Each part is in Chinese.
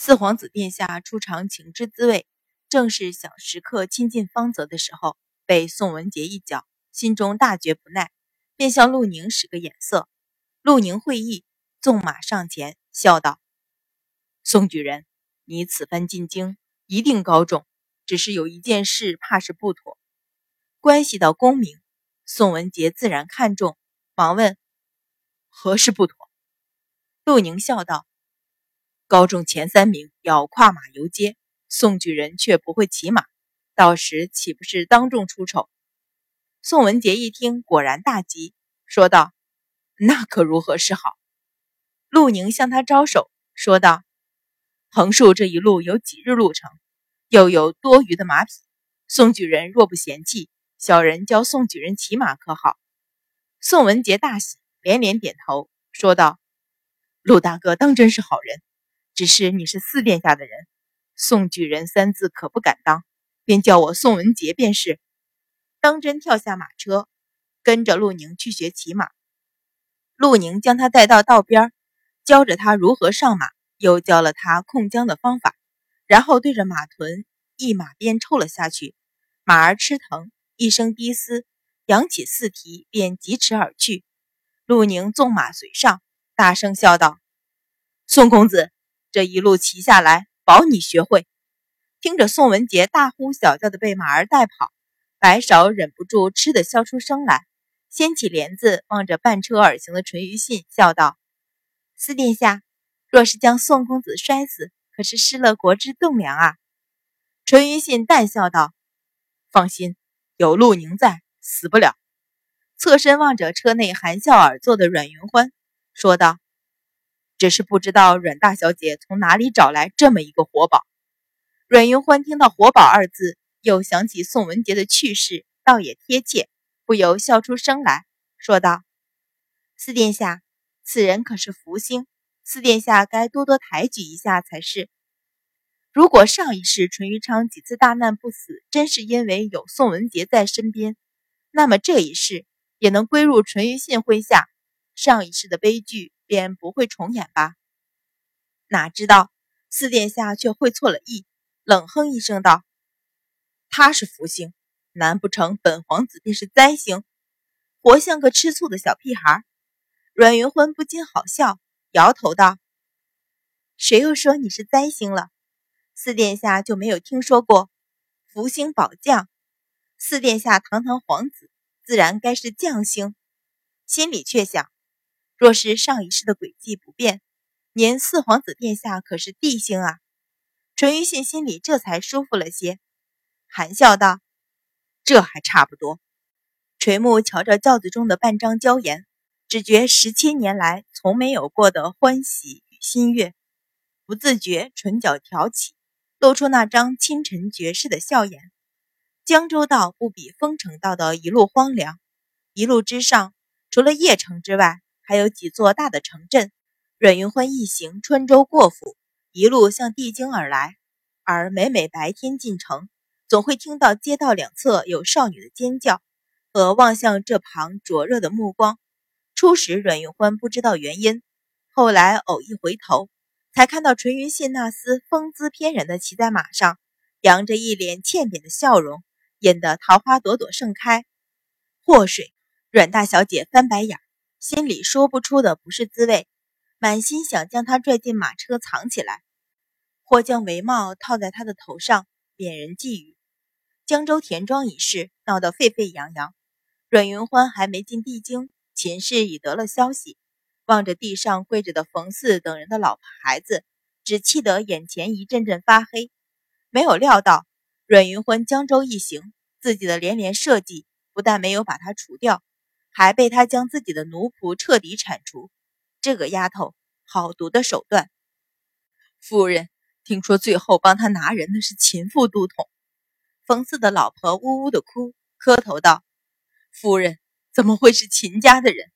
四皇子殿下出尝情之滋味，正是想时刻亲近方泽的时候，被宋文杰一脚，心中大觉不耐，便向陆宁使个眼色。陆宁会意，纵马上前，笑道：“宋举人，你此番进京，一定高中。只是有一件事，怕是不妥，关系到功名。”宋文杰自然看重，忙问：“何事不妥？”陆宁笑道。高中前三名要跨马游街，宋举人却不会骑马，到时岂不是当众出丑？宋文杰一听，果然大急，说道：“那可如何是好？”陆宁向他招手，说道：“横竖这一路有几日路程，又有多余的马匹，宋举人若不嫌弃，小人教宋举人骑马可好？”宋文杰大喜，连连点头，说道：“陆大哥当真是好人。”只是你是四殿下的人，宋举人三字可不敢当，便叫我宋文杰便是。当真跳下马车，跟着陆宁去学骑马。陆宁将他带到道边，教着他如何上马，又教了他控缰的方法，然后对着马臀一马鞭抽了下去，马儿吃疼，一声低嘶，扬起四蹄，便疾驰而去。陆宁纵马随上，大声笑道：“宋公子。”这一路骑下来，保你学会。听着宋文杰大呼小叫的被马儿带跑，白芍忍不住吃的笑出声来，掀起帘子望着半车而行的淳于信，笑道：“四殿下，若是将宋公子摔死，可是失了国之栋梁啊！”淳于信淡笑道：“放心，有陆宁在，死不了。”侧身望着车内含笑而坐的阮云欢，说道。只是不知道阮大小姐从哪里找来这么一个活宝。阮云欢听到“活宝”二字，又想起宋文杰的去世，倒也贴切，不由笑出声来说道：“四殿下，此人可是福星，四殿下该多多抬举一下才是。如果上一世淳于昌几次大难不死，真是因为有宋文杰在身边，那么这一世也能归入淳于信麾下。上一世的悲剧。”便不会重演吧？哪知道四殿下却会错了意，冷哼一声道：“他是福星，难不成本皇子便是灾星？活像个吃醋的小屁孩。”阮云欢不禁好笑，摇头道：“谁又说你是灾星了？四殿下就没有听说过福星宝将？四殿下堂堂皇子，自然该是将星。”心里却想。若是上一世的轨迹不变，您四皇子殿下可是帝星啊！淳于信心里这才舒服了些，含笑道：“这还差不多。”垂目瞧着轿子中的半张娇颜，只觉十七年来从没有过的欢喜与心悦，不自觉唇角挑起，露出那张清晨绝世的笑颜。江州道不比丰城道的一路荒凉，一路之上，除了邺城之外。还有几座大的城镇，阮云欢一行穿州过府，一路向帝京而来。而每每白天进城，总会听到街道两侧有少女的尖叫和望向这旁灼热的目光。初时阮云欢不知道原因，后来偶一回头，才看到淳于信那厮风姿翩然的骑在马上，扬着一脸欠扁的笑容，引得桃花朵朵盛开。祸水，阮大小姐翻白眼。心里说不出的不是滋味，满心想将他拽进马车藏起来，或将帷帽套在他的头上，免人觊觎。江州田庄一事闹得沸沸扬扬，阮云欢还没进帝京，秦氏已得了消息，望着地上跪着的冯四等人的老婆孩子，只气得眼前一阵阵发黑。没有料到阮云欢江州一行，自己的连连设计不但没有把他除掉。还被他将自己的奴仆彻底铲除，这个丫头好毒的手段。夫人听说最后帮他拿人的是秦副都统，冯四的老婆呜呜的哭，磕头道：“夫人怎么会是秦家的人？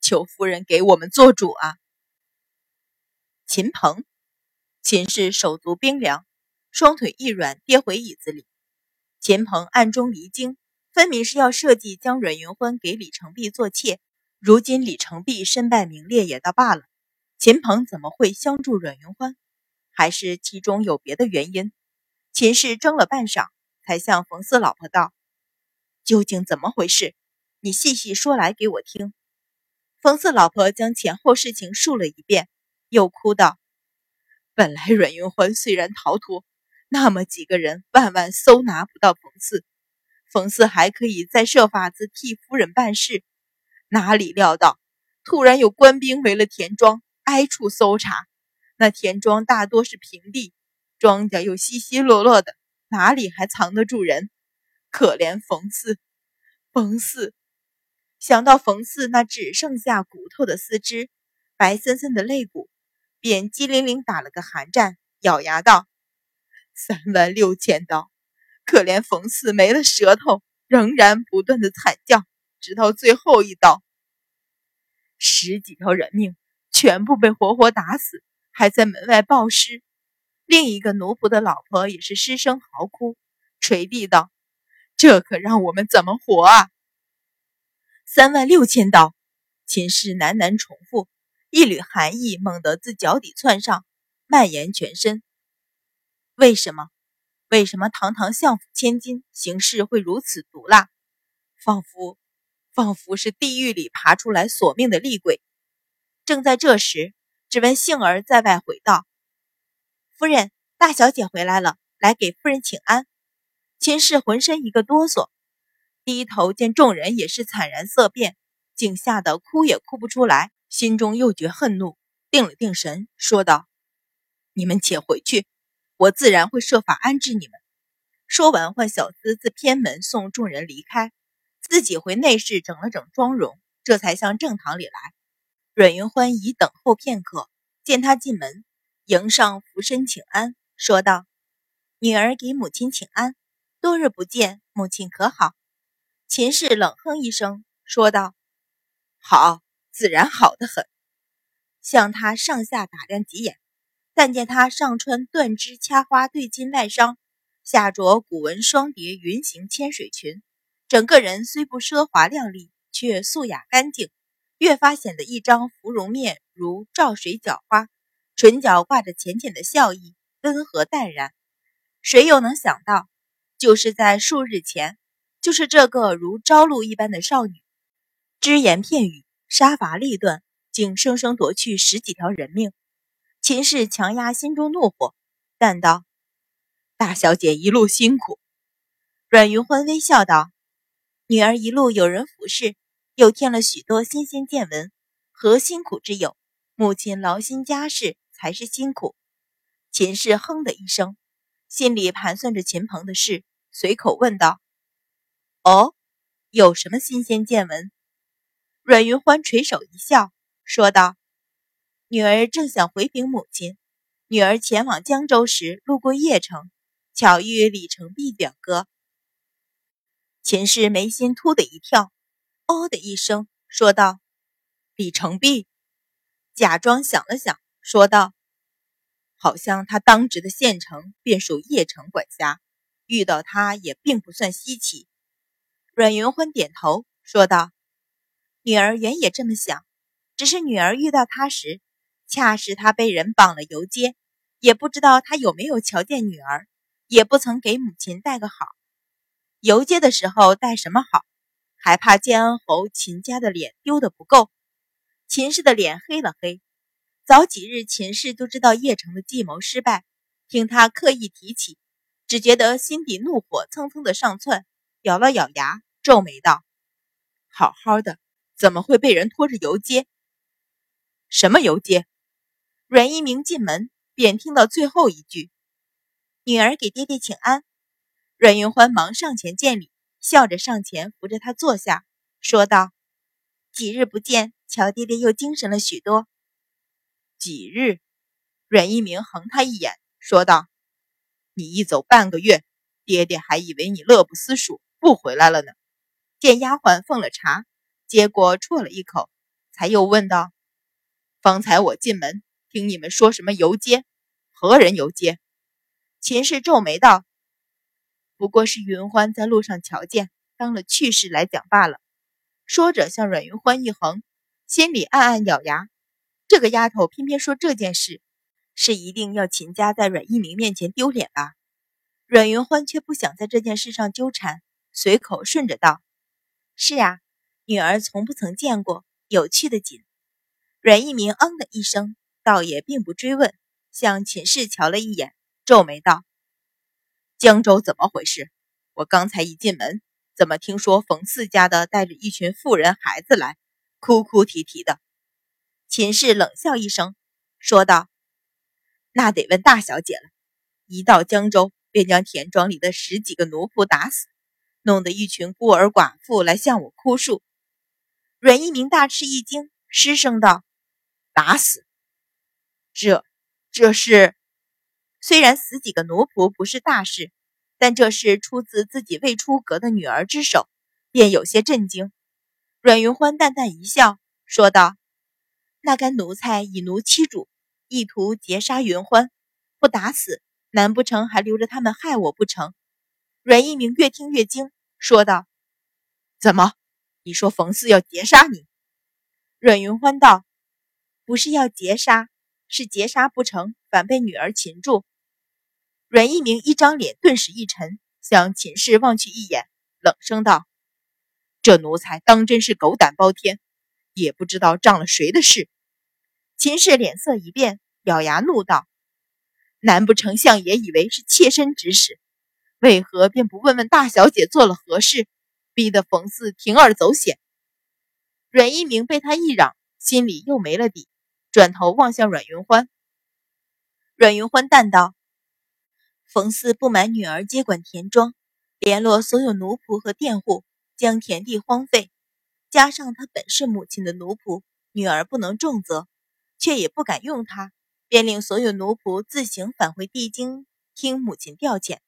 求夫人给我们做主啊！”秦鹏，秦氏手足冰凉，双腿一软，跌回椅子里。秦鹏暗中离京。分明是要设计将阮云欢给李成璧做妾，如今李成璧身败名裂也倒罢了，秦鹏怎么会相助阮云欢？还是其中有别的原因？秦氏怔了半晌，才向冯四老婆道：“究竟怎么回事？你细细说来给我听。”冯四老婆将前后事情述了一遍，又哭道：“本来阮云欢虽然逃脱，那么几个人万万搜拿不到冯四，冯四还可以再设法子替夫人办事，哪里料到突然有官兵围了田庄，挨处搜查。那田庄大多是平地。”庄稼又稀稀落落的，哪里还藏得住人？可怜冯四，冯四，想到冯四那只剩下骨头的四肢，白森森的肋骨，便机灵灵打了个寒战，咬牙道：“三万六千刀！”可怜冯四没了舌头，仍然不断的惨叫，直到最后一刀，十几条人命全部被活活打死，还在门外暴尸。另一个奴仆的老婆也是失声嚎哭，垂地道：“这可让我们怎么活啊！”三万六千刀，秦氏喃喃重复，一缕寒意猛地自脚底窜上，蔓延全身。为什么？为什么堂堂相府千金，行事会如此毒辣？仿佛，仿佛是地狱里爬出来索命的厉鬼。正在这时，只闻杏儿在外回道。夫人，大小姐回来了，来给夫人请安。秦氏浑身一个哆嗦，低头见众人也是惨然色变，竟吓得哭也哭不出来，心中又觉恨怒，定了定神，说道：“你们且回去，我自然会设法安置你们。”说完，唤小厮自偏门送众人离开，自己回内室整了整妆容，这才向正堂里来。阮云欢已等候片刻，见他进门。迎上俯身请安，说道：“女儿给母亲请安，多日不见，母亲可好？”秦氏冷哼一声，说道：“好，自然好的很。”向他上下打量几眼，但见他上穿缎织掐花对襟外裳，下着古纹双叠云形千水裙，整个人虽不奢华靓丽，却素雅干净，越发显得一张芙蓉面如照水娇花。唇角挂着浅浅的笑意，温和淡然。谁又能想到，就是在数日前，就是这个如朝露一般的少女，只言片语，杀伐利断，竟生生夺去十几条人命。秦氏强压心中怒火，淡道：“大小姐一路辛苦。”阮云欢微笑道：“女儿一路有人服侍，又添了许多新鲜见闻，何辛苦之有？母亲劳心家事。”才是辛苦。秦氏哼的一声，心里盘算着秦鹏的事，随口问道：“哦，有什么新鲜见闻？”阮云欢垂手一笑，说道：“女儿正想回禀母亲，女儿前往江州时路过邺城，巧遇李成璧表哥。”秦氏眉心突的一跳，哦的一声，说道：“李成璧。”假装想了想。说道：“好像他当值的县城便属邺城管辖，遇到他也并不算稀奇。”阮云欢点头说道：“女儿原也这么想，只是女儿遇到他时，恰是他被人绑了游街，也不知道他有没有瞧见女儿，也不曾给母亲带个好。游街的时候带什么好？还怕建安侯秦家的脸丢的不够？”秦氏的脸黑了黑。早几日，秦氏就知道叶城的计谋失败，听他刻意提起，只觉得心底怒火蹭蹭的上窜，咬了咬牙，皱眉道：“好好的，怎么会被人拖着游街？什么游街？”阮一鸣进门，便听到最后一句：“女儿给爹爹请安。”阮云欢忙上前见礼，笑着上前扶着他坐下，说道：“几日不见，乔爹爹又精神了许多。”几日，阮一鸣横他一眼，说道：“你一走半个月，爹爹还以为你乐不思蜀，不回来了呢。”见丫鬟奉了茶，接过啜了一口，才又问道：“方才我进门，听你们说什么游街？何人游街？”秦氏皱眉道：“不过是云欢在路上瞧见，当了趣事来讲罢了。”说着向阮云欢一横，心里暗暗咬牙。这个丫头偏偏说这件事，是一定要秦家在阮一鸣面前丢脸吧？阮云欢却不想在这件事上纠缠，随口顺着道：“是啊，女儿从不曾见过，有趣的紧。”阮一鸣嗯的一声，倒也并不追问，向秦氏瞧了一眼，皱眉道：“江州怎么回事？我刚才一进门，怎么听说冯四家的带着一群妇人孩子来，哭哭啼啼的？”秦氏冷笑一声，说道：“那得问大小姐了。一到江州。”便将田庄里的十几个奴仆打死，弄得一群孤儿寡妇来向我哭诉。阮一鸣大吃一惊，失声道：“打死？这，这是……虽然死几个奴仆不是大事，但这是出自自己未出阁的女儿之手，便有些震惊。”阮云欢淡淡一笑，说道：“那干奴才以奴欺主，意图劫杀云欢，不打死。”难不成还留着他们害我不成？阮一鸣越听越惊，说道：“怎么？你说冯四要劫杀你？”阮云欢道：“不是要劫杀，是劫杀不成，反被女儿擒住。”阮一鸣一张脸顿时一沉，向秦氏望去一眼，冷声道：“这奴才当真是狗胆包天，也不知道仗了谁的势。”秦氏脸色一变，咬牙怒道。难不成相爷以为是妾身指使？为何便不问问大小姐做了何事，逼得冯四铤而走险？阮一鸣被他一嚷，心里又没了底，转头望向阮云欢。阮云欢淡道：“冯四不满女儿接管田庄，联络所有奴仆和佃户，将田地荒废，加上他本是母亲的奴仆，女儿不能重责，却也不敢用他。”便令所有奴仆自行返回地京听母亲调遣，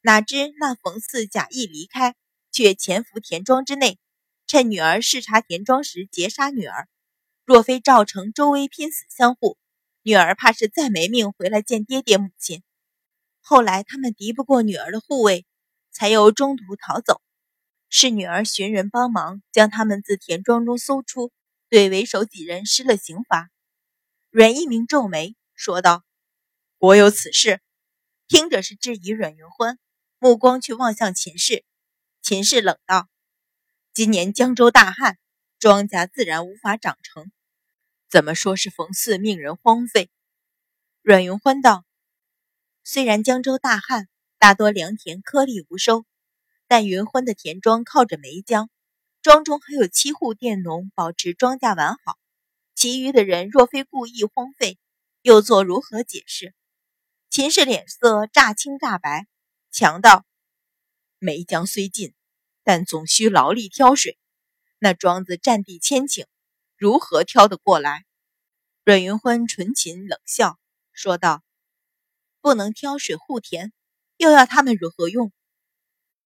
哪知那冯四假意离开，却潜伏田庄之内，趁女儿视察田庄时劫杀女儿。若非赵成、周威拼死相护，女儿怕是再没命回来见爹爹母亲。后来他们敌不过女儿的护卫，才又中途逃走。是女儿寻人帮忙，将他们自田庄中搜出，对为首几人施了刑罚。阮一鸣皱眉说道：“果有此事。”听着是质疑阮云欢，目光却望向秦氏。秦氏冷道：“今年江州大旱，庄稼自然无法长成，怎么说是冯四命人荒废？”阮云欢道：“虽然江州大旱，大多良田颗粒无收，但云欢的田庄靠着梅江，庄中还有七户佃农保持庄稼完好。”其余的人若非故意荒废，又作如何解释？秦氏脸色乍青乍白，强道：“梅江虽近，但总需劳力挑水。那庄子占地千顷，如何挑得过来？”阮云欢唇噙冷笑，说道：“不能挑水护田，又要他们如何用？